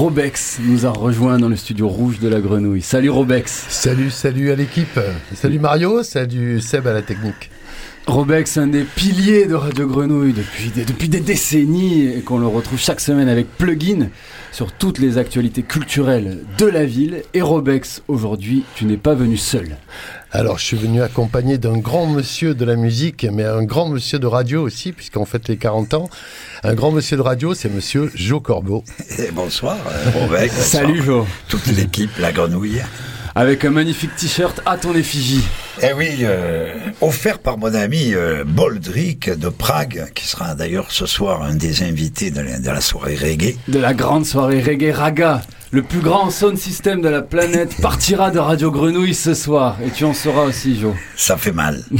Robex nous a rejoint dans le studio rouge de la Grenouille. Salut Robex. Salut, salut à l'équipe. Salut Mario, salut Seb à la technique. Robex, un des piliers de Radio Grenouille depuis des, depuis des décennies et qu'on le retrouve chaque semaine avec Plugin sur toutes les actualités culturelles de la ville. Et Robex, aujourd'hui, tu n'es pas venu seul. Alors, je suis venu accompagné d'un grand monsieur de la musique, mais un grand monsieur de radio aussi, puisqu'on fête les 40 ans. Un grand monsieur de radio, c'est monsieur Jo Corbeau. Et bonsoir, euh. Salut Jo. Toute l'équipe, la Grenouille avec un magnifique t-shirt à ton effigie. Eh oui, euh, offert par mon ami euh, Boldrick de Prague, qui sera d'ailleurs ce soir un des invités de la, soirée reggae. De la grande soirée reggae Raga. Le plus grand sound system de la planète partira de Radio Grenouille ce soir. Et tu en seras aussi, Joe. Ça fait mal.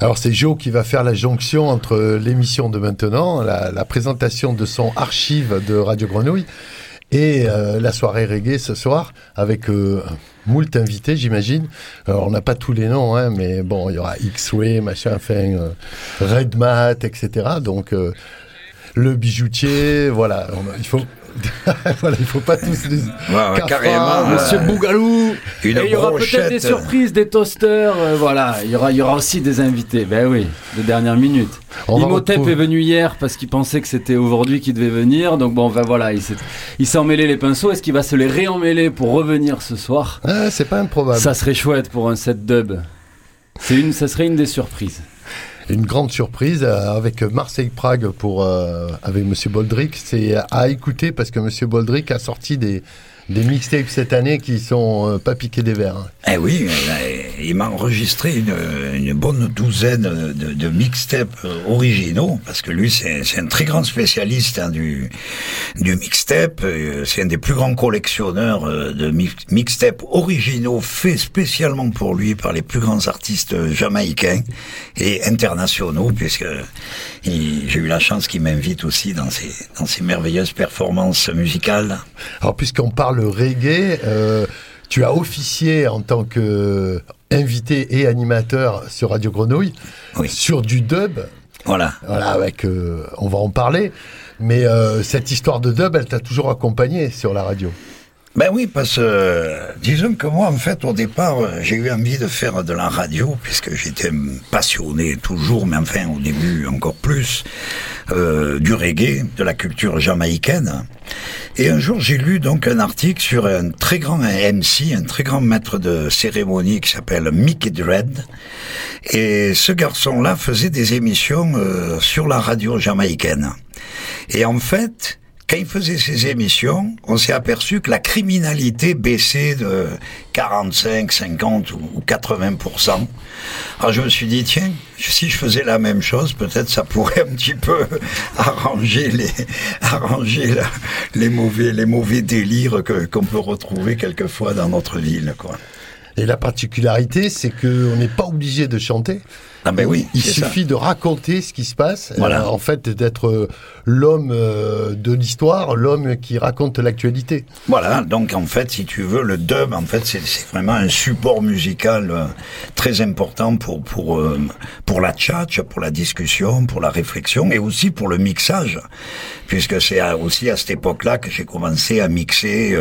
Alors c'est Joe qui va faire la jonction entre l'émission de maintenant, la, la présentation de son archive de Radio Grenouille, et euh, la soirée reggae ce soir avec euh, moult invités, j'imagine. On n'a pas tous les noms, hein, mais bon, il y aura X-Way, machin, enfin, euh, Red Mat, etc. Donc, euh, le bijoutier, voilà. il faut voilà, il faut pas tous les. carrément. Monsieur Bougalou. et il y aura peut-être des surprises, des toasters. Euh, voilà, il y aura, il y aura aussi des invités. Ben oui, de dernière minute. Imhotep est venu hier parce qu'il pensait que c'était aujourd'hui qu'il devait venir. Donc bon, ben voilà, il s'est emmêlé les pinceaux. Est-ce qu'il va se les réemmêler pour revenir ce soir? Ah, C'est pas improbable. Ça serait chouette pour un set dub. C'est une, ça serait une des surprises une grande surprise euh, avec Marseille Prague pour euh, avec Monsieur Boldrick. C'est à écouter parce que Monsieur Boldrick a sorti des des mixtapes cette année qui sont euh, pas piqués des verres. Hein. Eh oui, il m'a enregistré une, bonne douzaine de, de mixtapes euh, originaux, parce que lui, c'est un très grand spécialiste hein, du, du mixtape. Euh, c'est un des plus grands collectionneurs de mixtapes originaux faits spécialement pour lui par les plus grands artistes jamaïcains et internationaux, puisque j'ai eu la chance qu'il m'invite aussi dans ses, dans ses merveilleuses performances musicales. Alors, puisqu'on parle reggae. Euh, tu as officié en tant que invité et animateur sur Radio Grenouille, sur du dub. Voilà. Voilà, avec, euh, on va en parler. Mais euh, cette histoire de dub, elle t'a toujours accompagné sur la radio. Ben oui, parce que disons que moi, en fait, au départ, j'ai eu envie de faire de la radio, puisque j'étais passionné toujours, mais enfin au début encore plus, euh, du reggae, de la culture jamaïcaine. Et un jour, j'ai lu donc un article sur un très grand MC, un très grand maître de cérémonie qui s'appelle Mickey Dredd. Et ce garçon-là faisait des émissions euh, sur la radio jamaïcaine. Et en fait, quand il faisait ses émissions, on s'est aperçu que la criminalité baissait de 45, 50 ou 80% Alors je me suis dit tiens, si je faisais la même chose, peut-être ça pourrait un petit peu arranger les arranger les mauvais délires qu'on peut retrouver quelquefois dans notre ville. Et la particularité, c'est qu'on n'est pas obligé de chanter. Ah ben oui, il suffit de raconter ce qui se passe. Voilà. Euh, en fait, d'être euh, l'homme euh, de l'histoire, l'homme qui raconte l'actualité. Voilà. Donc en fait, si tu veux, le dub, en fait, c'est vraiment un support musical très important pour pour pour la tchatch, pour la discussion, pour la réflexion et aussi pour le mixage, puisque c'est aussi à cette époque-là que j'ai commencé à mixer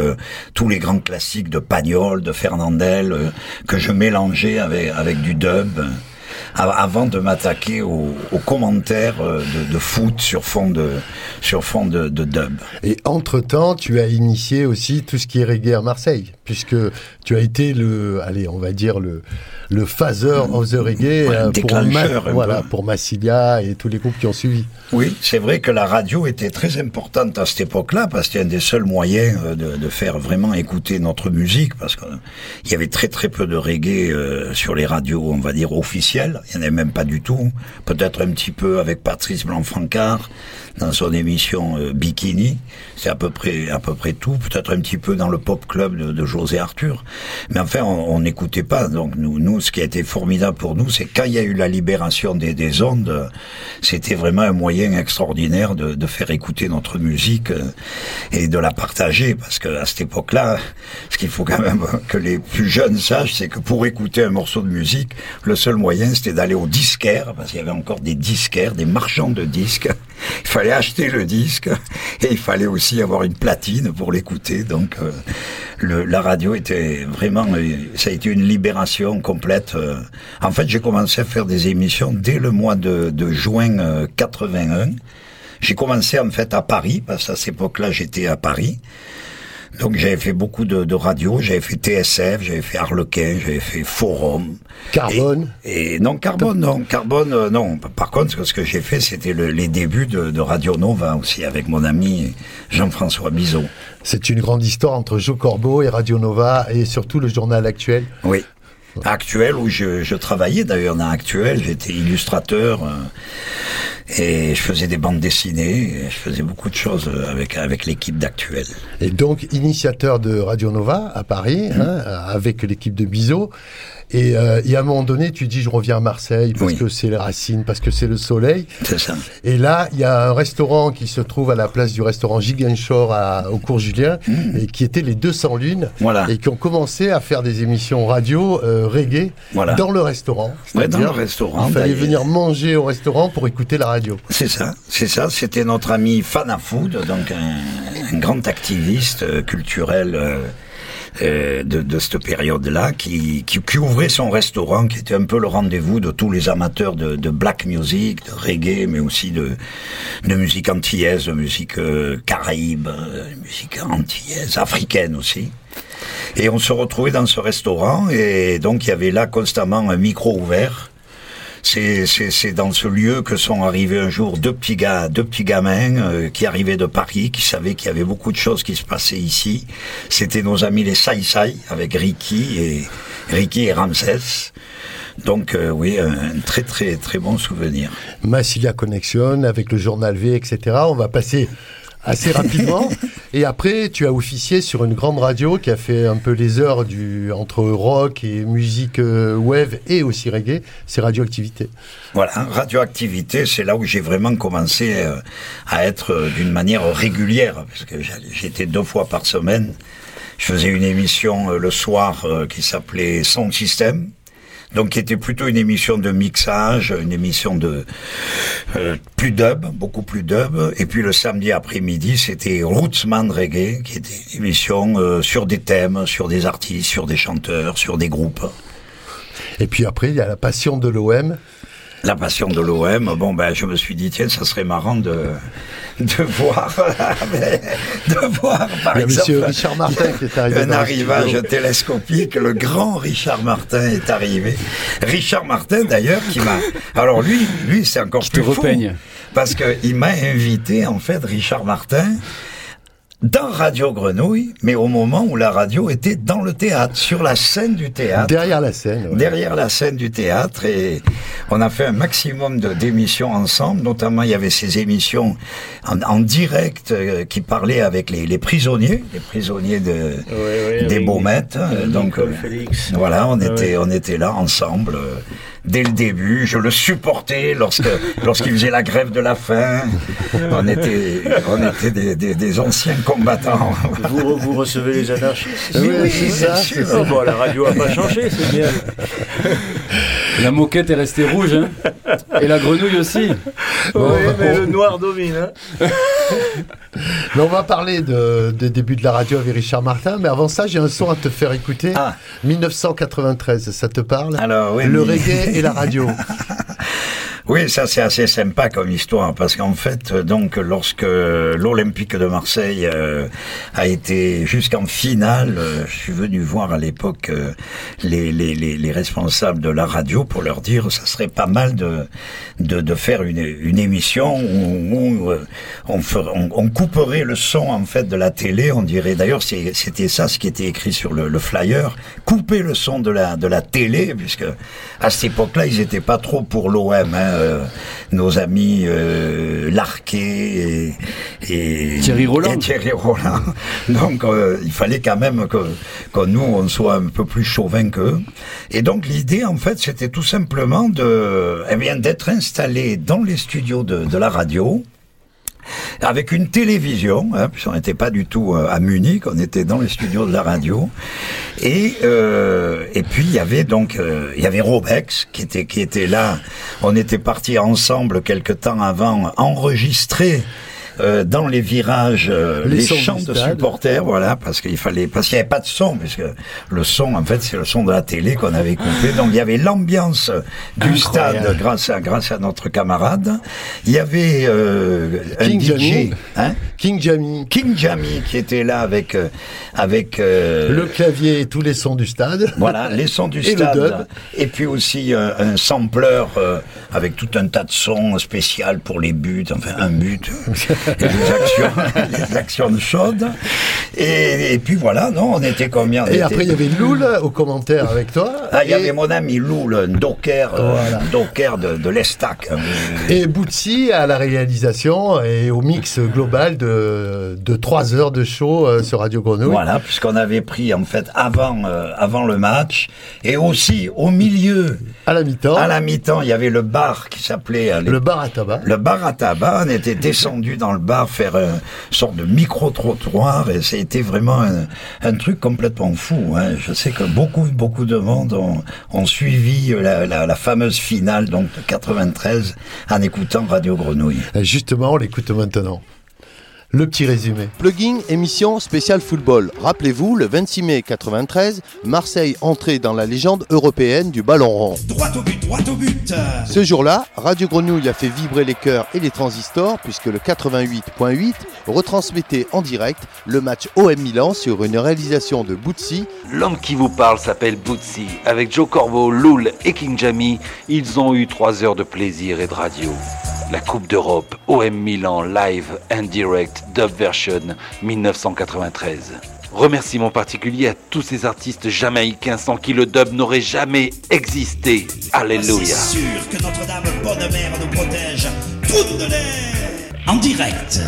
tous les grands classiques de Pagnol, de Fernandel, que je mélangeais avec avec du dub avant de m'attaquer aux, commentaires euh, de, foot sur fond de sur fond de, dub. Et entre temps, tu as initié aussi tout ce qui est reggae à Marseille, puisque tu as été le, allez, on va dire le le phaser of the reggae euh, pour, voilà, pour Massilia et tous les groupes qui ont suivi. Oui, c'est vrai que la radio était très importante à cette époque-là parce que c'était un des seuls moyens euh, de, de, faire vraiment écouter notre musique parce qu'il y avait très très peu de reggae sur les radios, on va dire officielles il n'y en avait même pas du tout. Peut-être un petit peu avec Patrice Blanc-Francard dans son émission euh, Bikini. C'est à peu près à peu près tout. Peut-être un petit peu dans le pop club de, José Arthur. Mais enfin, on n'écoutait pas. Donc nous, nous, ce qui a été formidable pour nous, c'est quand il y a eu la libération des, des ondes, c'était vraiment un moyen extraordinaire de, de, faire écouter notre musique euh, et de la partager. Parce que à cette époque-là, ce qu'il faut quand même que les plus jeunes sachent, c'est que pour écouter un morceau de musique, le seul moyen, c'était d'aller au disquaire, parce qu'il y avait encore des disquaires, des marchands de disques. Il fallait acheter le disque et il fallait aussi avoir une platine pour l'écouter. Donc euh, le, la radio était vraiment, euh, ça a été une libération complète. Euh. En fait, j'ai commencé à faire des émissions dès le mois de, de juin 81. J'ai commencé en fait à Paris, parce qu'à cette époque-là j'étais à Paris. Donc j'avais fait beaucoup de, de radio, j'avais fait TSF, j'avais fait Harlequin, j'avais fait Forum. Carbone et, non, Carbone, non. Carbone, euh, non. Par contre, ce que j'ai fait, c'était le, les débuts de, de, Radio Nova aussi, avec mon ami Jean-François Bizot. C'est une grande histoire entre Joe Corbeau et Radio Nova, et surtout le journal actuel. Oui. Actuel, où je, je travaillais d'ailleurs dans Actuel, j'étais illustrateur. Euh, et je faisais des bandes dessinées, je faisais beaucoup de choses avec avec l'équipe d'Actuel. Et donc initiateur de Radio Nova à Paris, mmh. hein, avec l'équipe de Bizot. Et, euh, et, à un moment donné, tu dis je reviens à Marseille parce que c'est les racines, parce que c'est le soleil. C'est ça. Et là, il y a un restaurant qui se trouve à la place du restaurant Giganshore au cours Julien, mmh. et qui était les 200 lunes, voilà. et qui ont commencé à faire des émissions radio euh, reggae voilà. dans le restaurant. Ouais, dans le restaurant. Il fallait venir manger au restaurant pour écouter la radio. C'est ça, c'est ça. C'était notre ami Fana Food, donc un, grand activiste euh, culturel. Euh, euh, de, cette période-là, qui, ouvrait son restaurant, qui était un peu le rendez-vous de tous les amateurs de, black music, de reggae, mais aussi de, musique antillaise, de musique euh, caraïbe, musique antillaise, africaine aussi. Et on se retrouvait dans ce restaurant, et donc il y avait là constamment un micro ouvert c'est dans ce lieu que sont arrivés un jour deux petits gars, deux petits gamins euh, qui arrivaient de Paris, qui savaient qu'il y avait beaucoup de choses qui se passaient ici. C'était nos amis les Sai Sai avec Ricky et Ricky et Ramsès. Donc euh, oui, un très très très bon souvenir. Massilia Connection avec le journal V, etc. On va passer assez rapidement. et après, tu as officié sur une grande radio qui a fait un peu les heures du, entre rock et musique euh, wave et aussi reggae, c'est Radioactivité. Voilà, Radioactivité, c'est là où j'ai vraiment commencé euh, à être euh, d'une manière régulière, parce que j'étais deux fois par semaine. Je faisais une émission le soir qui s'appelait Son Système donc qui était plutôt une émission de mixage, une émission de euh, plus dub, beaucoup plus dub. Et puis le samedi après-midi, c'était Rootsman Reggae, qui était une émission euh, sur des thèmes, sur des artistes, sur des chanteurs, sur des groupes. Et puis après, il y a la passion de l'OM. La passion de l'OM, bon ben je me suis dit tiens ça serait marrant de de voir de voir par exemple Monsieur Richard Martin qui est arrivé un arrivage télescopique le grand Richard Martin est arrivé Richard Martin d'ailleurs qui m'a alors lui lui c'est encore qui plus te repeigne. parce que il m'a invité en fait Richard Martin dans Radio Grenouille, mais au moment où la radio était dans le théâtre, sur la scène du théâtre. Derrière la scène. Ouais. Derrière la scène du théâtre. Et on a fait un maximum d'émissions ensemble. Notamment, il y avait ces émissions en, en direct euh, qui parlaient avec les, les, prisonniers, les prisonniers de, des Baumettes. Donc, euh, Félix. voilà, on était, on était là ensemble. Dès le début. Je le supportais lorsque lorsqu'il faisait la grève de la faim. On était on était des, des, des anciens combattants. Vous, vous recevez les anarchistes Oui, oui c'est ça? ça. Oh, bon, la radio a pas changé, c'est bien. La moquette est restée rouge, hein Et la grenouille aussi. Bon, oui, mais on... le noir domine. Hein mais on va parler de, des débuts de la radio avec Richard Martin, mais avant ça, j'ai un son à te faire écouter. Ah. 1993, ça te parle? Alors, oui, Le mais... reggae et la radio. Oui, ça c'est assez sympa comme histoire parce qu'en fait, donc lorsque l'Olympique de Marseille euh, a été jusqu'en finale, euh, je suis venu voir à l'époque euh, les, les, les, les, responsables de la radio pour leur dire ça serait pas mal de de, de faire une, une émission où, on, on, on, couperait le son en fait de la télé. On dirait d'ailleurs c'était ça ce qui était écrit sur le, le, flyer, couper le son de la de la télé puisque à cette époque-là ils étaient pas trop pour l'OM. Hein, euh, nos amis euh, Larquet et, et, Thierry Roland. Et Thierry Roland. Donc euh, il fallait quand même que, que nous on soit un peu plus chauvin qu'eux. Et donc l'idée en fait c'était tout simplement de, eh bien d'être installé dans les studios de, de la radio avec une télévision, hein, puisqu'on n'était pas du tout euh, à Munich, on était dans les studios de la radio. Et, euh, puis il y avait donc euh, y avait Robex qui était qui était là. On était partis ensemble quelque temps avant enregistrer euh, dans les virages, euh, les, chants de supporters, voilà, parce qu'il fallait, parce qu'il n'y avait pas de son, puisque le son, en fait, c'est le son de la télé qu'on avait coupé. Donc il y avait l'ambiance du stade grâce à grâce à notre camarade. Il y avait euh, King DJ, hein? King Jamie, King Jamie qui était là avec avec le clavier et tous les sons du stade. Voilà, les sons du stade. Et puis aussi un sampler avec tout un tas de sons spécial pour les buts, enfin un but. les actions, les actions chaudes. Et, et, puis voilà, non, on était combien Et après, il y avait Loul au commentaire avec toi. Ah, il y avait mon ami Loul, Docker, euh, Docker de, de l'Estac. Et Boutsi à la réalisation et au mix global de, de 3 heures de show euh, sur Radio Grenouille. Voilà, puisqu'on avait pris en fait avant, euh, avant le match et aussi au milieu. À la mi-temps. À la mi-temps, il y avait le bar qui s'appelait. Le bar à tabac. Le bar à tabac. On était descendu dans le bar faire une sorte de micro-trottoir et c'était vraiment un, truc complètement fou. Hein. Je sais que beaucoup, beaucoup de monde ont, suivi la, fameuse finale donc de 93 en écoutant Radio Grenouille. Justement, on l'écoute maintenant. Le petit résumé. Plugin, émission spéciale football. Rappelez-vous, le 26 mai 93, Marseille entrait dans la légende européenne du ballon rond. Droit au but, droit au but. Ce jour-là, Radio Grenouille a fait vibrer les cœurs et les transistors puisque le 88.8 retransmettait en direct le match OM Milan sur une réalisation de Boutsi. L'homme qui vous parle s'appelle Boutsi. Avec Joe Corvo, Loul et King Jamie, ils ont eu trois heures de plaisir et de radio. La Coupe d'Europe, OM Milan, live and direct, dub version 1993. Remerciement particulier à tous ces artistes jamaïcains sans qui le dub n'aurait jamais existé. Alléluia. C'est sûr que Notre-Dame, bonne mère, nous protège. De l'air En direct.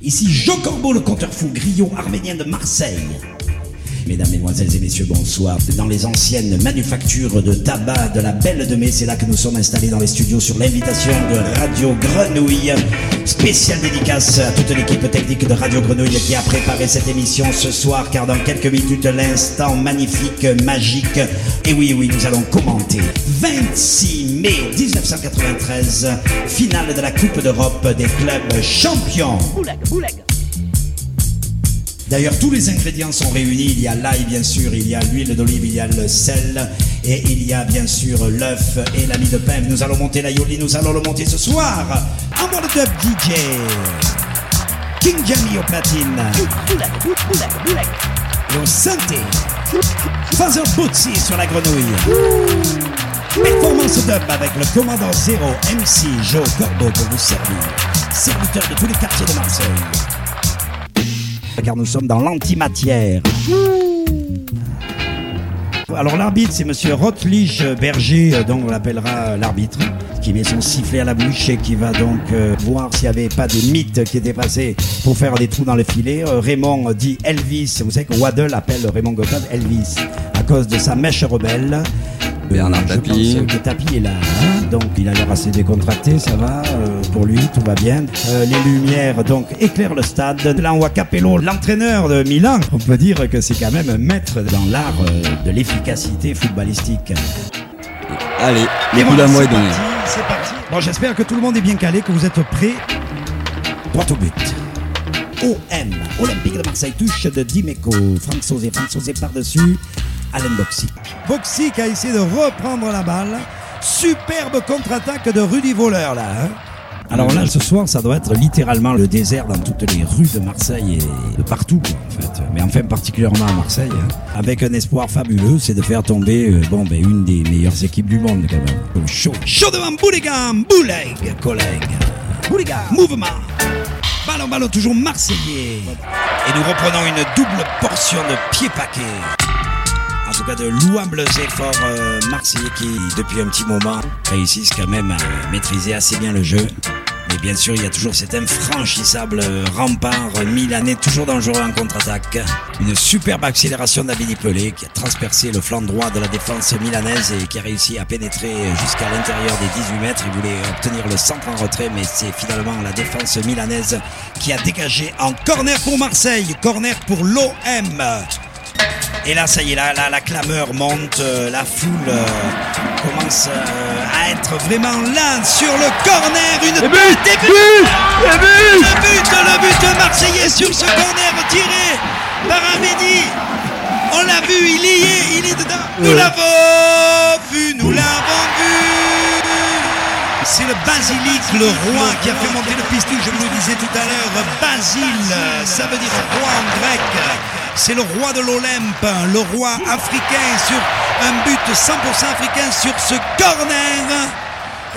Ici Jean Corbeau, le conteur fou griot arménien de Marseille. Mesdames, Mesdemoiselles et Messieurs, bonsoir. Dans les anciennes manufactures de tabac de la Belle de Mai, c'est là que nous sommes installés dans les studios sur l'invitation de Radio Grenouille. Spéciale dédicace à toute l'équipe technique de Radio Grenouille qui a préparé cette émission ce soir, car dans quelques minutes, l'instant magnifique, magique. Et oui, oui, nous allons commenter. 26 mai 1993, finale de la Coupe d'Europe des clubs champions. D'ailleurs, tous les ingrédients sont réunis. Il y a l'ail, bien sûr, il y a l'huile d'olive, il y a le sel, et il y a bien sûr l'œuf et la mie de pain. Nous allons monter l'aioli, nous allons le monter ce soir. En mode dub DJ. King Jamie au platine. Au synthé. Father Bootsy sur la grenouille. Performance dub avec le commandant 0 MC Joe Corbeau pour vous servir. Serviteur de tous les quartiers de Marseille car nous sommes dans l'antimatière. Alors l'arbitre, c'est monsieur Rotlich Berger, euh, donc on l'appellera l'arbitre, qui met son sifflet à la bouche et qui va donc euh, voir s'il n'y avait pas des mythes qui étaient passés pour faire des trous dans le filet. Euh, Raymond dit Elvis, vous savez que Waddle appelle Raymond Gotthard Elvis à cause de sa mèche rebelle. Bernard Tapie. Je pense que Tapie est là, hein. donc il a l'air assez décontracté, ça va, euh, pour lui, tout va bien. Euh, les lumières, donc, éclairent le stade. Là, on voit Capello, l'entraîneur de Milan. On peut dire que c'est quand même un maître dans l'art euh, de l'efficacité footballistique. Allez, les voilà, c'est parti, c'est parti. Bon, j'espère que tout le monde est bien calé, que vous êtes prêts. Droit au but. OM, Olympique de Marseille, touche de Dimeco. Franck Sauzé, Franck Sauzé par-dessus. Alain Boxic. Boxic a essayé de reprendre la balle. Superbe contre-attaque de Rudy Voleur là. Hein. alors là, ce soir, ça doit être littéralement le désert dans toutes les rues de Marseille et de partout, en fait. Mais enfin, particulièrement à Marseille, hein. avec un espoir fabuleux, c'est de faire tomber, euh, bon, ben, une des meilleures équipes du monde, quand même. Chaud. Chaud devant Bouligam, Bouleg, collègue. Bouligam, mouvement. Ballon, ballon, toujours marseillais. Et nous reprenons une double portion de pied paquet en tout cas de louables efforts euh, marseillais qui, depuis un petit moment, réussissent quand même à maîtriser assez bien le jeu. Mais bien sûr, il y a toujours cet infranchissable rempart milanais, toujours dangereux en contre-attaque. Une superbe accélération d'Abidi Pelé qui a transpercé le flanc droit de la défense milanaise et qui a réussi à pénétrer jusqu'à l'intérieur des 18 mètres. Il voulait obtenir le centre en retrait, mais c'est finalement la défense milanaise qui a dégagé en corner pour Marseille, corner pour l'OM. Et là, ça y est, là, la clameur monte, euh, la foule euh, commence euh, à être vraiment là sur le corner. Une but, but, but, le but, le but, le but marseillais sur ce corner tiré par Amédi. On l'a vu, il y est, il est dedans. Nous l'avons vu, nous l'avons vu. C'est le basilic, le roi, qui a fait monter le pistou, je vous le disais tout à l'heure. Basile, ça veut dire roi en grec. C'est le roi de l'Olympe, le roi africain sur un but 100% africain sur ce corner.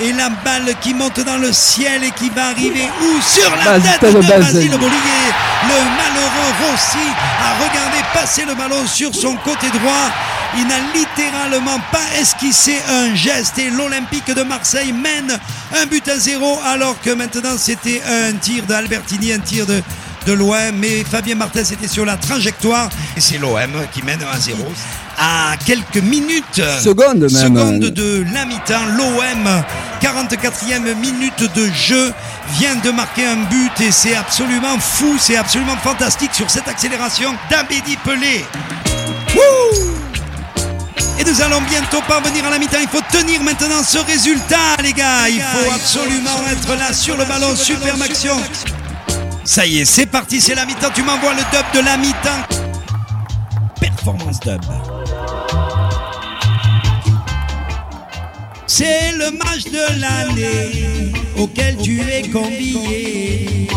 Et la balle qui monte dans le ciel et qui va arriver où? Sur la tête de Basile Bollier. Le malheureux Rossi a regardé passer le ballon sur son côté droit. Il n'a littéralement pas esquissé un geste et l'Olympique de Marseille mène un but à zéro alors que maintenant c'était un tir d'Albertini, un tir de de l'OM, mais Fabien Martin était sur la trajectoire et c'est l'OM qui mène 1-0 à quelques minutes secondes même de la mi-temps. L'OM 44e minute de jeu vient de marquer un but et c'est absolument fou, c'est absolument fantastique sur cette accélération d'Abedi Pelé. et nous allons bientôt parvenir à la mi-temps. Il faut tenir maintenant ce résultat, les gars. Il faut absolument être là sur le ballon. Superbe action. Ça y est, c'est parti, c'est la mi-temps. Tu m'envoies le dub de la mi-temps. Performance dub. C'est le match de l'année auquel tu es convié.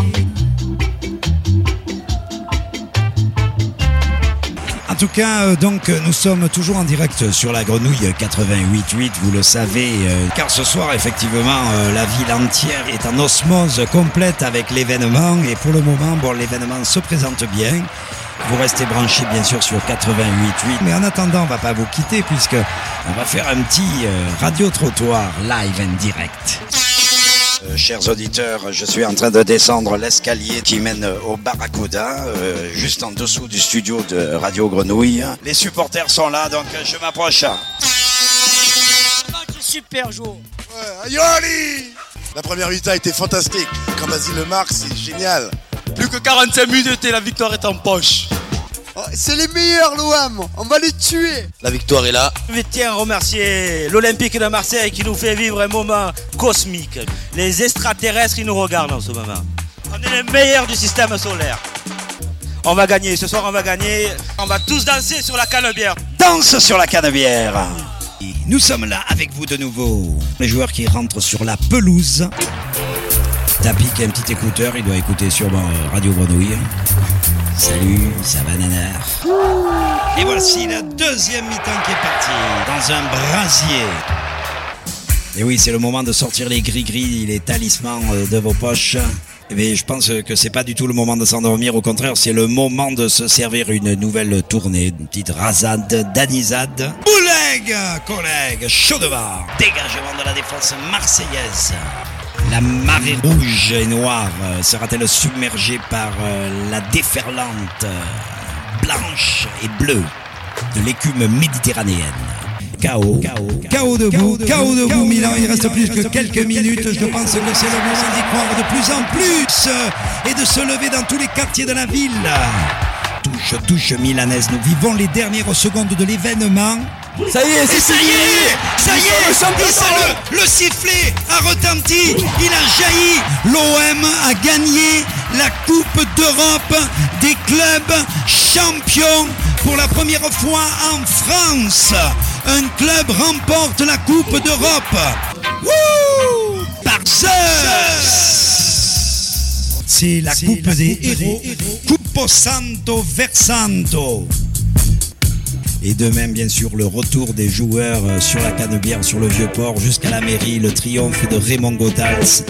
Tout cas, euh, donc nous sommes toujours en direct sur la grenouille 88.8, vous le savez, euh, car ce soir, effectivement, euh, la ville entière est en osmose complète avec l'événement. Et pour le moment, bon, l'événement se présente bien. Vous restez branchés bien sûr sur 88.8. Mais en attendant, on va pas vous quitter puisque on va faire un petit radio trottoir live and direct. Euh, chers auditeurs, je suis en train de descendre l'escalier qui mène au Barracuda, euh, juste en dessous du studio de Radio Grenouille. Les supporters sont là, donc je m'approche. Super jour. Ouais, Ali La première mi a été fantastique. Quand Basile le marque, c'est génial. Plus que 45 minutes et la victoire est en poche. Oh, c'est les meilleurs, l'OM. On va les tuer. La victoire est là. Je tiens à remercier l'Olympique de Marseille qui nous fait vivre un moment cosmique. Les extraterrestres qui nous regardent en ce moment. On est les meilleurs du système solaire. On va gagner. Ce soir, on va gagner. On va tous danser sur la canebière. Danse sur la canebière. Nous sommes là avec vous de nouveau. Les joueurs qui rentrent sur la pelouse. Tapi qui a un petit écouteur, il doit écouter sur Radio Grenouille. Salut, ça va nanar Et voici la deuxième mi-temps qui est partie dans un brasier. Et oui, c'est le moment de sortir les gris-gris, les talismans euh, de vos poches. Mais je pense que c'est pas du tout le moment de s'endormir. Au contraire, c'est le moment de se servir une nouvelle tournée, une petite rasade, danisade. Bouleg, collègue, chaud devant. Dégagement de la défense marseillaise. La marée rouge et noire euh, sera-t-elle submergée par euh, la déferlante euh, blanche et bleue de l'écume méditerranéenne? Chaos, chaos debout, chaos debout, Milan, il reste plus que quelques minutes, je pense que c'est le moment d'y croire de plus en plus et de se lever dans tous les quartiers de la ville. Touche, touche milanaise, nous vivons les dernières secondes de l'événement. Ça y est, c'est ça y est, ça y est, le, le, sifflet a retenti, il a jailli. L'OM a gagné la Coupe d'Europe des clubs champions pour la première fois en France. Un club remporte la Coupe d'Europe. Par C'est la Coupe des héros. Coupe Santo Versanto. Et de même, bien sûr, le retour des joueurs euh, sur la Canebière, sur le Vieux-Port, jusqu'à la mairie, le triomphe de Raymond Godals.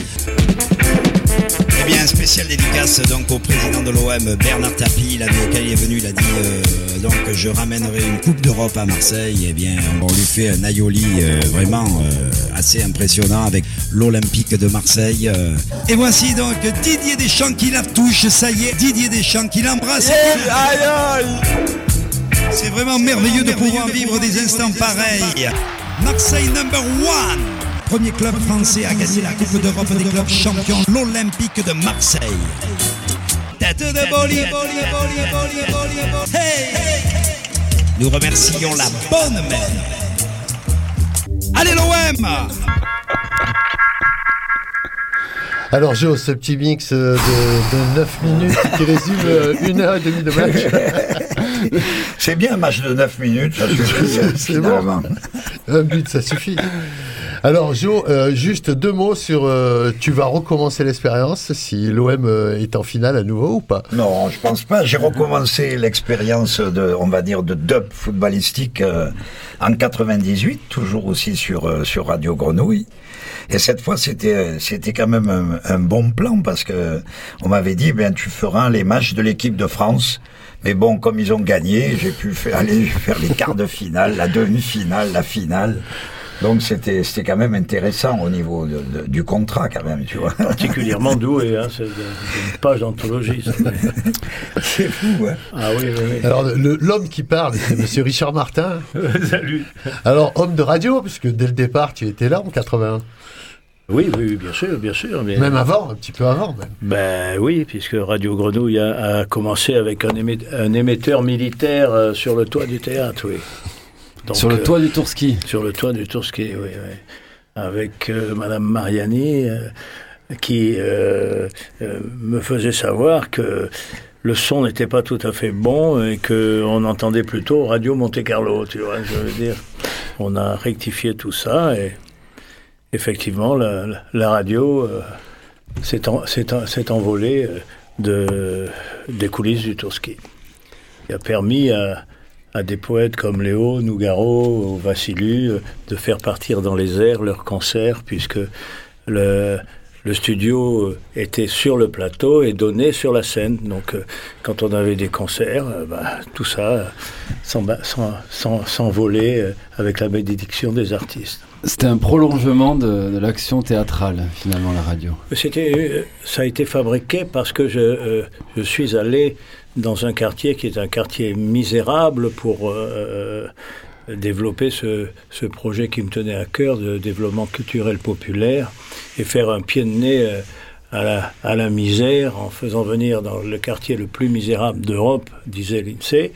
Eh bien, spécial dédicace donc au président de l'OM, Bernard Tapie. Il quand il est venu, il a dit euh, donc je ramènerai une Coupe d'Europe à Marseille. Eh bien, on lui fait un aioli euh, vraiment euh, assez impressionnant avec l'Olympique de Marseille. euh. Et voici donc Didier Deschamps qui la touche. Ça y est, Didier Deschamps qui l'embrasse. C'est vraiment merveilleux de pouvoir vivre des instants pareils. Marseille number one. Premier club français à gagner la Coupe d'Europe des clubs champions, l'Olympique de Marseille. Nous remercions la bonne mère. Allez l'OM Alors Jo, ce petit mix euh, de, de 9 minutes qui résume euh, une heure et demie de match. C'est bien un match de 9 minutes, ça suffit. C'est bon. Un but, ça suffit. Alors Jo, euh, juste deux mots sur... euh, tu vas recommencer l'expérience si l'OM euh, est en finale à nouveau ou pas? Non, je pense pas. J'ai recommencé l'expérience de, on va dire, de dub footballistique euh, en 98, toujours aussi sur euh, sur Radio Grenouille. Et cette fois, c'était c'était quand même un, bon plan parce que on m'avait dit, ben tu feras les matchs de l'équipe de France. Mais bon, comme ils ont gagné, j'ai pu aller faire les quarts de finale, la demi-finale, la finale. Donc c'était c'était quand même intéressant au niveau de- de- du contrat quand même, tu vois. Particulièrement doué, hein, c'est une page d'anthologie. C'est fou, hein. Ah oui, oui, oui. Alors le- l'homme qui parle, c'est Monsieur Richard Martin. Salut. Alors homme de radio, puisque dès le départ tu étais là en 81. Oui, oui, oui, bien sûr, bien sûr. Mais... Même avant, un petit peu avant même. Ben oui, puisque Radio Grenouille a, a commencé avec un, émet- un émetteur militaire euh, sur le toit du théâtre, oui. Donc, Sur le euh, toit du Tourski. Sur le toit du Tourski, oui, oui. Avec euh, Madame Mariani, euh, qui me faisait savoir que le son n'était pas tout à fait bon et qu'on entendait plutôt Radio Monte Carlo, tu vois, je veux dire. On a rectifié tout ça et effectivement, la, radio euh, s'est en- s'est en- s'est envolée de, des coulisses du Tourski. Qui a permis à, à des poètes comme Léo, Nougaro ou Vassilu euh, de faire partir dans les airs leurs concerts, puisque le, le studio euh, était sur le plateau et donné sur la scène. Donc, euh, quand on avait des concerts, bah, tout ça s'envolait avec la bénédiction des artistes. C'était un prolongement de, de l'action théâtrale, finalement, la radio. C'était, ça a été fabriqué parce que je, je suis allé dans un quartier qui est un quartier misérable pour euh, euh, développer ce, ce projet qui me tenait à cœur de développement culturel populaire et faire un pied de nez euh, à la, à la misère en faisant venir dans le quartier le plus misérable d'Europe, disait l'INSEE,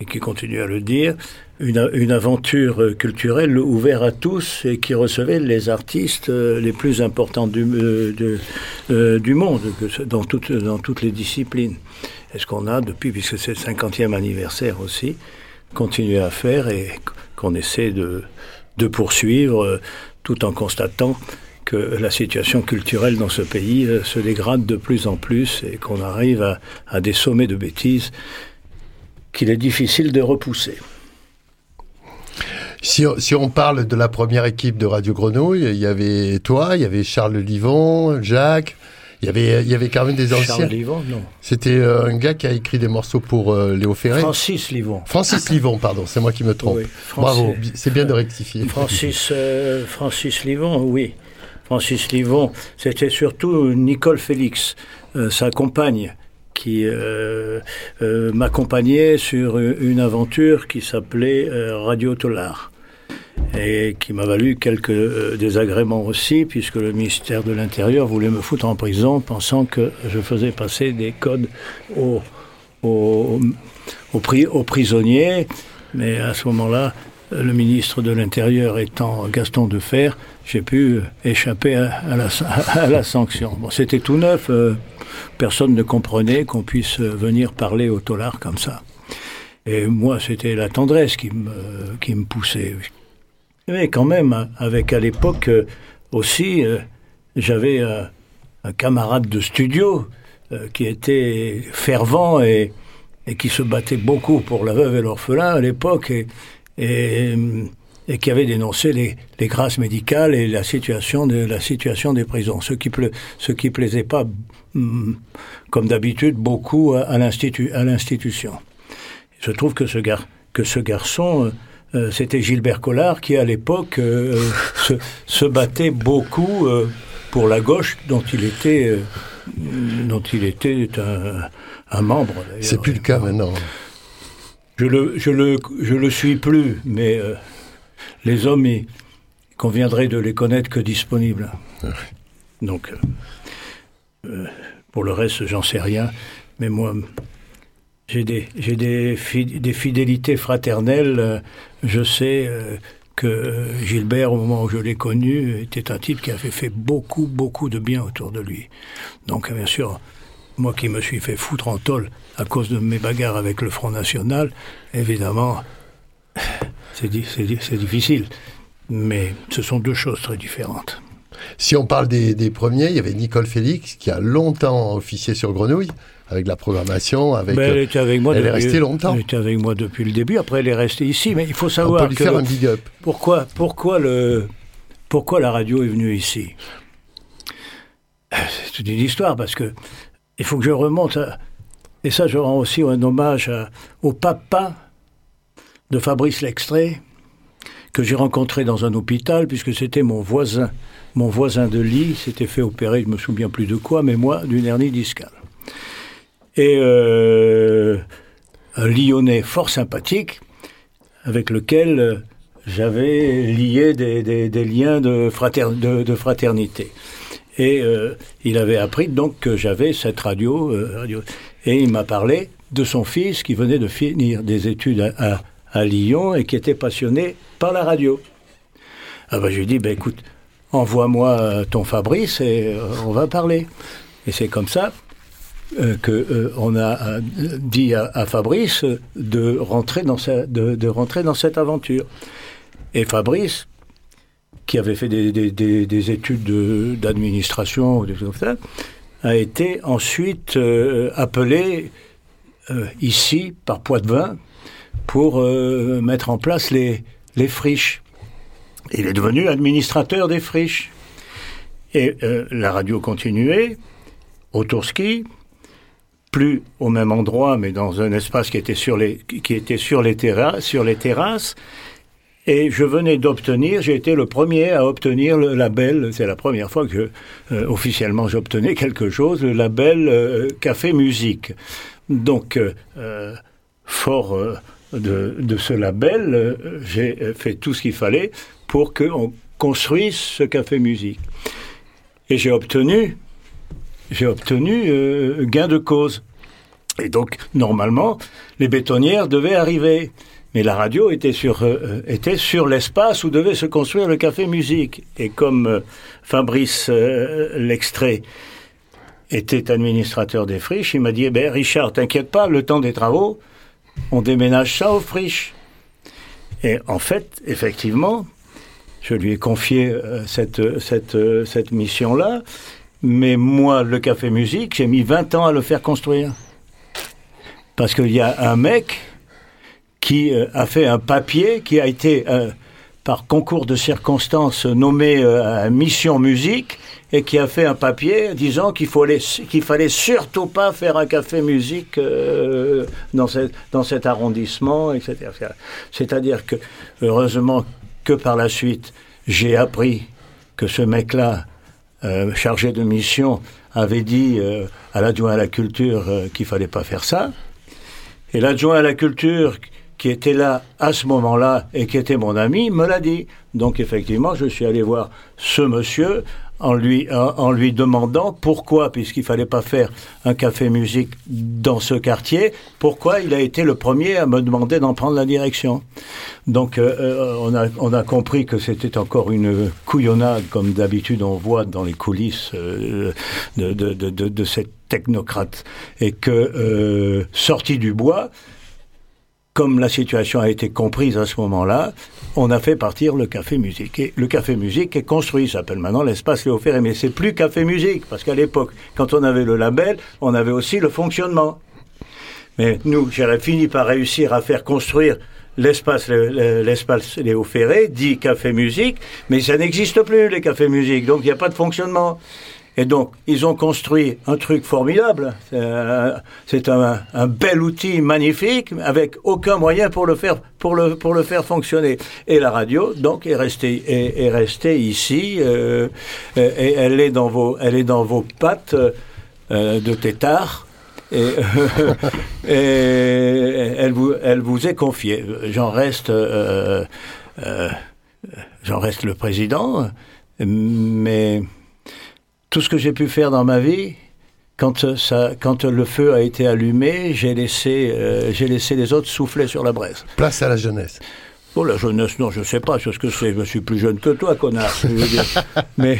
et qui continue à le dire, une, une aventure culturelle ouverte à tous et qui recevait les artistes euh, les plus importants du, euh, de- euh, du monde, dans, toutes, dans toutes les disciplines. Et ce qu'on a depuis, puisque c'est le 50e anniversaire aussi, continué à faire et qu'on essaie de, de poursuivre tout en constatant que la situation culturelle dans ce pays se dégrade de plus en plus et qu'on arrive à, à des sommets de bêtises qu'il est difficile de repousser. Si on, si on parle de la première équipe de Radio Grenouille, il y avait toi, il y avait Charles Livon, Jacques, il y avait, il y avait quand même des anciens. Charles Livon, non. C'était euh, un gars qui a écrit des morceaux pour euh, Léo Ferré. Francis Livon. Francis Livon, pardon, c'est moi qui me trompe. Oui, Bravo, c'est bien de rectifier. Francis, euh, Francis Livon, oui. Francis Livon, c'était surtout Nicole Félix, sa compagne, qui euh, euh, m'accompagnait sur une aventure qui s'appelait euh, Radio Tolar et qui m'a valu quelques euh, désagréments aussi, puisque le ministère de l'Intérieur voulait me foutre en prison, pensant que je faisais passer des codes aux, aux, aux pri- aux prisonniers. Mais à ce moment-là, le ministre de l'Intérieur étant Gaston Defer, j'ai pu échapper à, la, sanction. C'était tout neuf, euh, personne ne comprenait qu'on puisse venir parler au tolard comme ça. Et moi, c'était la tendresse qui me, qui me poussait. Mais quand même, avec à l'époque euh, aussi, euh, j'avais euh, un camarade de studio qui était fervent et, qui se battait beaucoup pour la veuve et l'orphelin à l'époque. Et, qui avait dénoncé les, grâces médicales et la situation de la situation des prisons, ce qui qui plaisait pas, mm, comme d'habitude, beaucoup à, à l'institution. Je trouve que ce, gar que ce garçon, euh, euh c'était Gilbert Collard, qui à l'époque euh, se, se, battait beaucoup euh, pour la gauche, dont il était, euh, dont il était un, un membre. C'est plus le cas maintenant. Je le, je le, je le suis plus, mais euh, les hommes, il conviendrait de les connaître que disponibles. Donc, euh, euh, pour le reste, j'en sais rien. Mais moi, j'ai des, des, des fidélités fraternelles. Euh, je sais euh, que Gilbert, au moment où je l'ai connu, était un type qui avait fait beaucoup, beaucoup de bien autour de lui. Donc, bien sûr, moi qui me suis fait foutre en tôle à cause de mes bagarres avec le Front National, évidemment, c'est difficile. Mais ce sont deux choses très différentes. Si on parle des, des, premiers, il y avait Nicole Félix qui a longtemps officié sur Grenouille avec la programmation. Avec, ben, elle était avec moi. Elle depuis, est restée longtemps. Elle était avec moi depuis le début. Après, elle est restée ici. Mais il faut savoir on peut lui que faire un big up. Pourquoi, pourquoi le, pourquoi la radio est venue ici? C'est une histoire parce que il faut que je remonte à, et ça, je rends aussi un hommage à, au papa de Fabrice Lextrait que j'ai rencontré dans un hôpital puisque c'était mon voisin, mon voisin de lit, s'était fait opérer, je me souviens plus de quoi, mais moi d'une hernie discale. Et euh, un Lyonnais fort sympathique avec lequel j'avais lié des, liens de, frater, de, de fraternité. Et euh, il avait appris donc que j'avais cette radio, euh, et il m'a parlé de son fils qui venait de finir des études à Lyon et qui était passionné par la radio. Ah ben, je lui ai dit, ben, écoute, envoie-moi ton Fabrice et euh, on va parler. Et c'est comme ça euh, que euh, on a dit à, Fabrice de rentrer dans cette aventure. Et Fabrice, qui avait fait des, des, des, des études d'administration ou des choses comme ça, a été ensuite euh, appelé ici par Poitvin pour mettre en place les friches. Il est devenu administrateur des friches. Et euh, la radio continuait, au Tourski, plus au même endroit, mais dans un espace qui était sur les, qui était sur les, sur les terrasses. Et je venais d'obtenir, j'ai été le premier à obtenir le label, c'est la première fois que euh, officiellement j'obtenais quelque chose, le label euh, Café Musique. Donc, fort de, de, ce label, j'ai fait tout ce qu'il fallait pour qu'on construise ce café musique. Et j'ai obtenu, j'ai euh, gain de cause. Et donc, normalement, les bétonnières devaient arriver. Mais la radio était sur, euh, sur l'espace où devait se construire le café musique. Et comme euh, Fabrice L'extrait était administrateur des friches, il m'a dit, eh ben, Richard, t'inquiète pas, le temps des travaux, on déménage ça aux friches. Et en fait, effectivement, je lui ai confié euh, cette, cette, euh, cette mission-là, mais moi, le café musique, j'ai mis 20 ans à le faire construire. Parce qu'il y a un mec qui euh, a fait un papier qui a été, euh, par concours de circonstances, nommé euh, Mission Musique, et qui a fait un papier disant qu'il fallait, fallait surtout pas faire un café musique euh, dans, cette, dans cet arrondissement, etc. C'est-à-dire que, heureusement que par la suite, j'ai appris que ce mec-là, euh, chargé de mission, avait dit euh, à l'adjoint à la culture euh, qu'il fallait pas faire ça. Et l'adjoint à la culture, qui était là à ce moment-là et qui était mon ami, me l'a dit. Donc effectivement, je suis allé voir ce monsieur en lui, en, lui demandant pourquoi, puisqu'il fallait pas faire un café musique dans ce quartier, pourquoi il a été le premier à me demander d'en prendre la direction. Donc euh, on, a, on a compris que c'était encore une couillonnade, comme d'habitude on voit dans les coulisses euh, de, de, de cette technocrate, et que euh, sorti du bois, comme la situation a été comprise à ce moment-là, on a fait partir le café musique. Et le café musique est construit, s'appelle maintenant l'espace Léo Ferré, mais c'est plus café musique, parce qu'à l'époque, quand on avait le label, on avait aussi le fonctionnement. Mais nous, j'aurais fini par réussir à faire construire l'espace l'espace Léo Ferré, dit café musique, mais ça n'existe plus les cafés musique, donc il n'y a pas de fonctionnement. Et donc, ils ont construit un truc formidable. C'est un, bel outil magnifique, avec aucun moyen pour le faire, pour le, pour le faire fonctionner. Et la radio, donc, est restée, est, est restée ici, euh, et elle est dans vos, elle est dans vos pattes euh, de tétard. Et, elle, vous, elle vous est confiée. J'en reste, euh, euh j'en reste le président, mais tout ce que j'ai pu faire dans ma vie, quand, ça, quand le feu a été allumé, j'ai laissé, euh, j'ai laissé les autres souffler sur la braise. Place à la jeunesse. Oh, la jeunesse, non, je sais pas ce que c'est. Je suis plus jeune que toi, connard. Je veux dire. mais,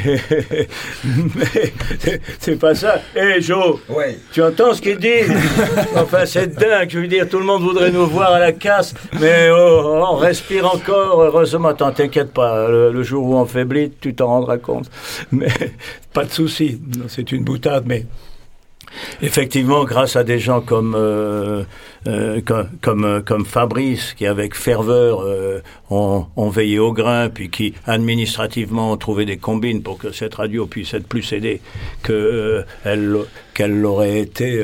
mais c'est pas ça. Hé, Joe, tu entends ce qu'il dit? Enfin, c'est dingue. Je veux dire, tout le monde voudrait nous voir à la casse, mais oh, on respire encore. Heureusement, t'inquiète pas. Le, jour où on faiblit, tu t'en rendras compte. Mais pas de souci. C'est une boutade, mais effectivement, grâce à des gens comme euh, euh, comme, euh, comme, Fabrice, qui avec ferveur ont, veillé au grain, puis qui administrativement ont trouvé des combines pour que cette radio puisse être plus aidée que elle qu'elle l'aurait été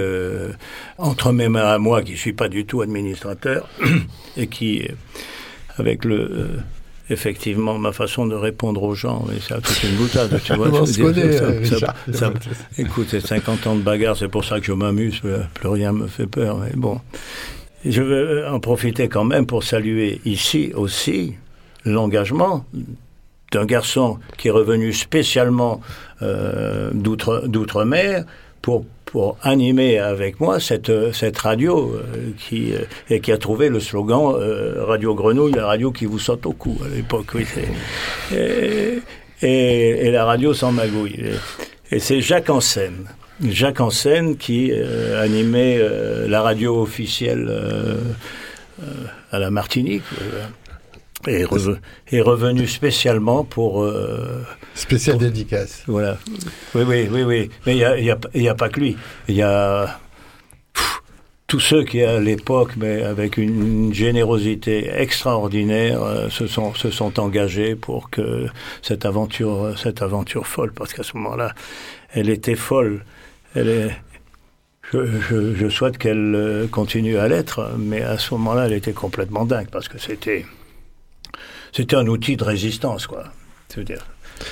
entre mes mains à moi, qui suis pas du tout administrateur, et qui avec le effectivement ma façon de répondre aux gens, et ça, c'est une boutade, tu vois. On se connaît, ça, ça, écoute, c'est 50 ans de bagarre, c'est pour ça que je m'amuse, plus rien me fait peur, mais bon. Je veux en profiter quand même pour saluer ici aussi l'engagement d'un garçon qui est revenu spécialement euh, d'outre-mer pour pour animer avec moi cette, cette radio euh, qui, euh, et qui a trouvé le slogan euh, Radio Grenouille, la radio qui vous saute au cou à l'époque. Oui, et, et, la radio sans magouille. Et, c'est Jacques Ansen. Jacques Ansen qui animait la radio officielle à la Martinique est, est revenu spécialement pour... Euh, Spécial dédicace. Voilà. Oui, oui, oui, oui. Mais il n'y a, y a, y a, pas que lui. Il y a tous ceux qui, à l'époque, mais avec une générosité extraordinaire, euh, se, sont, se sont engagés pour que cette aventure, cette aventure folle, parce qu'à ce moment-là, elle était folle. Elle est, je, je, je souhaite qu'elle euh, continue à l'être, mais à ce moment-là, elle était complètement dingue, parce que c'était c'était un outil de résistance, quoi. dire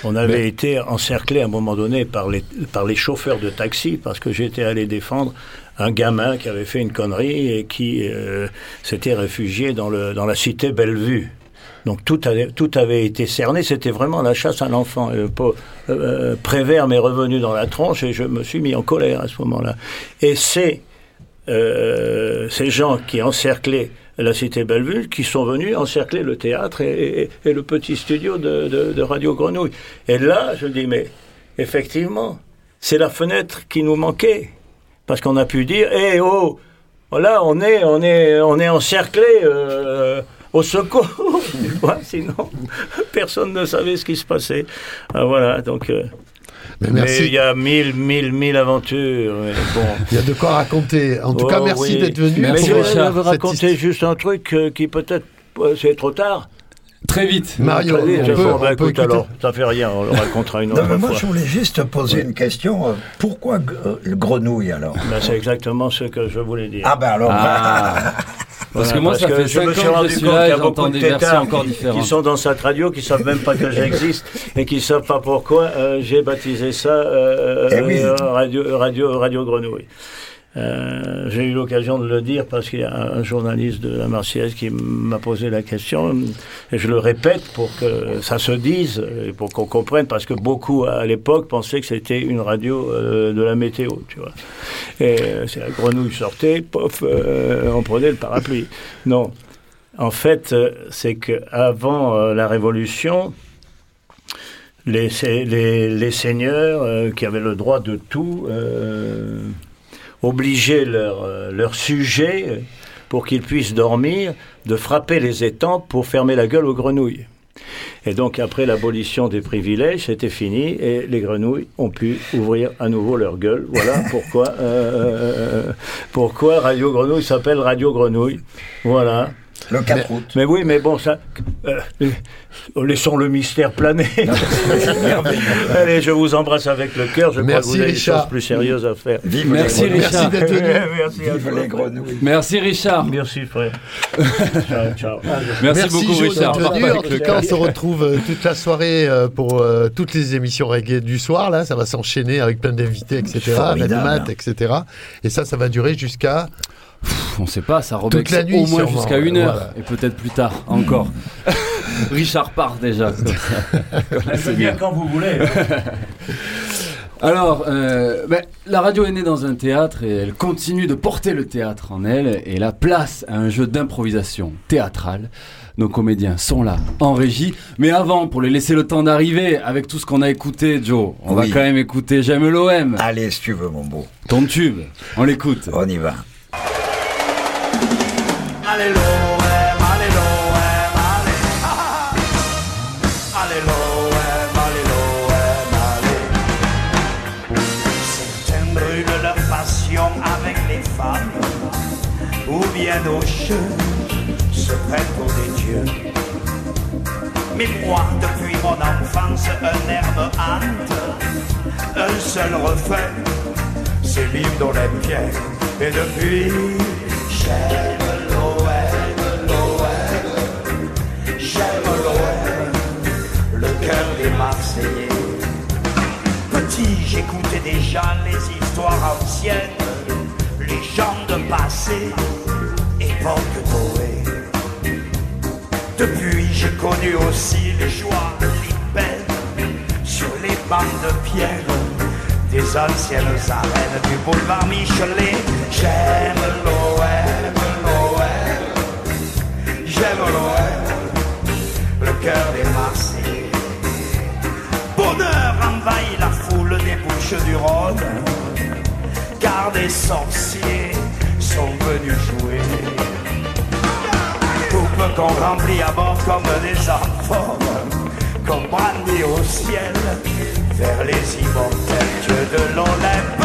on avait été encerclé à un moment donné par les, par les chauffeurs de taxi parce que j'étais allé défendre un gamin qui avait fait une connerie et qui euh, s'était réfugié dans, le, dans la cité Bellevue. Donc tout avait, tout avait été cerné, c'était vraiment la chasse à l'enfant. Euh, euh, Prévert m'est revenu dans la tronche et je me suis mis en colère à ce moment-là. Et c'est ces gens qui encerclaient la cité Bellevue, qui sont venus encercler le théâtre et, le petit studio de, Radio Grenouille. Et là, je dis, mais effectivement, c'est la fenêtre qui nous manquait. Parce qu'on a pu dire, hé oh, voilà, on est, on est, on est encerclé. Euh, au secours. Sinon, personne ne savait ce qui se passait. Ah, voilà, donc. Euh, mais, il y a mille, mille, mille aventures. Bon. Il y a de quoi raconter. En tout cas, oh, merci d'être venu. Mais je vais vous raconter juste un truc euh, qui peut-être, c'est trop tard. Très vite. Mario, Très vite. On peut, bah, écoute, alors, ça fait rien, on le racontera une autre fois. Moi, je voulais juste poser une question. Pourquoi le grenouille, alors? Ben, C'est exactement ce que je voulais dire. Ah ben alors... Ah. Parce que moi, ça fait 5 ans que je suis là j'entends des versions encore différentes. Qui sont dans cette radio, qui savent même pas que j'existe et qui savent pas pourquoi euh, j'ai baptisé ça euh, eh euh, radio, radio, radio Grenouille. Euh, j'ai eu l'occasion de le dire parce qu'il y a un journaliste de la Marseillaise qui m'a posé la question et je le répète pour que ça se dise et pour qu'on comprenne parce que beaucoup à l'époque pensaient que c'était une radio euh, de la météo, tu vois. Et euh, c'est la grenouille sortait, on prenait le parapluie. Non. En fait, c'est que avant la Révolution, les seigneurs qui avaient le droit de tout obliger leur, euh, leur sujet, pour qu'ils puissent dormir, de frapper les étangs pour fermer la gueule aux grenouilles. Et donc après l'abolition des privilèges, c'était fini et les grenouilles ont pu ouvrir à nouveau leur gueule. Voilà pourquoi, euh, pourquoi Radio Grenouille s'appelle Radio Grenouille. Voilà. Le 4 août. Mais oui, mais bon, ça. Euh, laissons le mystère planer. Allez, je vous embrasse avec le cœur. Je Merci, crois que vous avez Richard. des choses plus sérieuses à faire. Vive Merci, les Richard. Merci d'être venu. Merci, à les grenouilles. Merci Richard. Merci, frère. ciao, ciao. Merci, Merci beaucoup Richard. venu. En tout le cas, on se retrouve euh, toute la soirée euh, pour euh, toutes les émissions reggae du soir. Là, ça va s'enchaîner avec plein d'invités, etc. L'animat, etc. Et ça, ça va durer jusqu'à. On sait pas, ça Toute la nuit, au moins jusqu'à une heure voilà. et peut-être plus tard encore. Richard part déjà. c'est bien. quand vous voulez. Alors, euh, ben, la radio est née dans un théâtre et elle continue de porter le théâtre en elle et la place à un jeu d'improvisation théâtrale. Nos comédiens sont là, en régie. Mais avant, pour les laisser le temps d'arriver, avec tout ce qu'on a écouté, Joe, on Oui. va quand même écouter J'aime l'OM, Allez, si tu veux, mon beau. ton tube. On l'écoute. On y va. Allez l'OM, allez l'OM, allez. Ah, ah. Allez l'OM, allez l'OM, passion avec les femmes, ou bien nos cheveux se prennent pour des dieux. Mais moi, depuis mon enfance, un air me hante, un seul refrain, c'est l'hymne d'Olympienne. Et depuis, j'aime j'écoutais déjà les histoires anciennes, légendes passées, époque dorée. Depuis, j'ai connu aussi les joies, les peines, sur les bancs de pierre des anciennes arènes du boulevard Michelet. J'aime l'OM, l'OM, j'aime l'OM, le cœur des du Rhône, car des sorciers sont venus jouer. Coupes qu'on remplit à bord comme des enfants, qu'on brandit au ciel vers les immortels dieux de l'Olympe.